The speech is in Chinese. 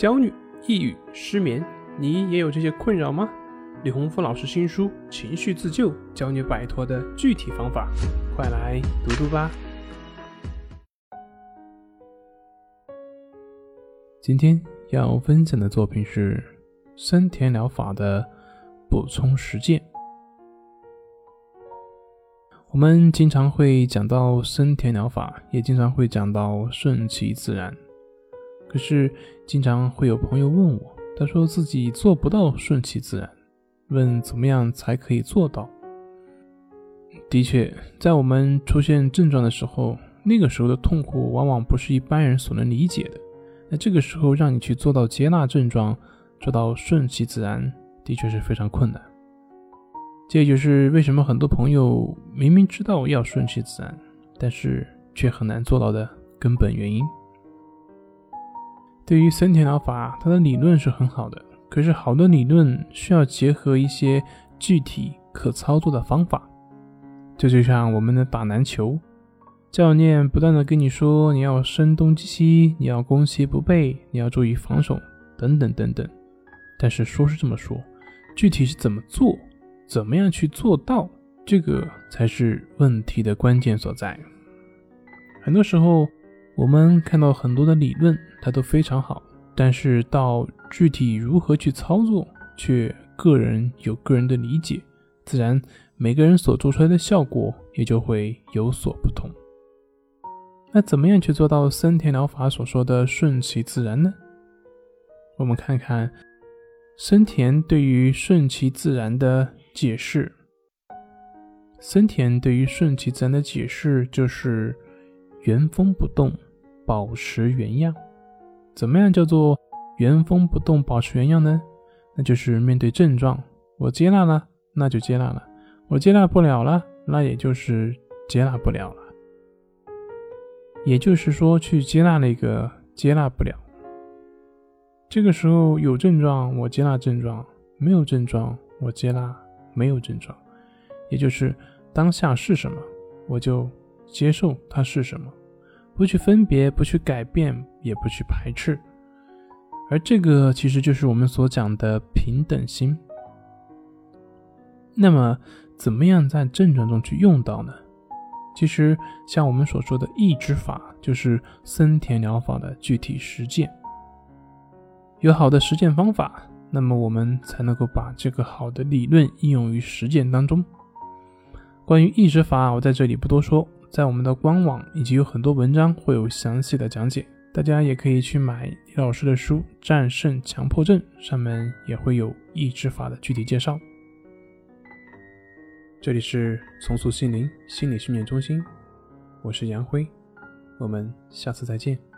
焦虑、抑郁、失眠，你也有这些困扰吗？李洪福老师新书《情绪自救》，教你摆脱的具体方法，快来读读吧。今天要分享的作品是森田疗法的补充实践。我们经常会讲到森田疗法，也经常会讲到顺其自然。可是，经常会有朋友问我，他说自己做不到顺其自然，问怎么样才可以做到？的确，在我们出现症状的时候，那个时候的痛苦往往不是一般人所能理解的。那这个时候让你去做到接纳症状，做到顺其自然，的确是非常困难。这也就是为什么很多朋友明明知道要顺其自然，但是却很难做到的根本原因。对于森田疗法，它的理论是很好的，可是好的理论需要结合一些具体可操作的方法。这就像我们的打篮球，教练不断的跟你说你要声东击西，你要攻其不备，你要注意防守，等等等等。但是说是这么说，具体是怎么做？怎么样去做到？这个才是问题的关键所在。很多时候，我们看到很多的理论，它都非常好，但是到具体如何去操作，却个人有个人的理解，自然每个人所做出来的效果也就会有所不同。那怎么样去做到森田疗法所说的顺其自然呢？我们看看森田对于顺其自然的。解释，森田对于顺其自然的解释就是原封不动，保持原样。怎么样叫做原封不动，保持原样呢？那就是面对症状，我接纳了，那就接纳了；我接纳不了了，那也就是接纳不了了。也就是说，去接纳那个接纳不了。这个时候有症状，我接纳症状；没有症状，我接纳。没有症状，也就是当下是什么，我就接受它是什么，不去分别，不去改变，也不去排斥。而这个其实就是我们所讲的平等心。那么，怎么样在症状中去用到呢？其实，像我们所说的抑制法，就是森田疗法的具体实践。有好的实践方法。那么我们才能够把这个好的理论应用于实践当中。关于抑制法，我在这里不多说，在我们的官网以及有很多文章会有详细的讲解，大家也可以去买李老师的书《战胜强迫症》，上面也会有抑制法的具体介绍。这里是重塑心灵心理训练中心，我是杨辉，我们下次再见。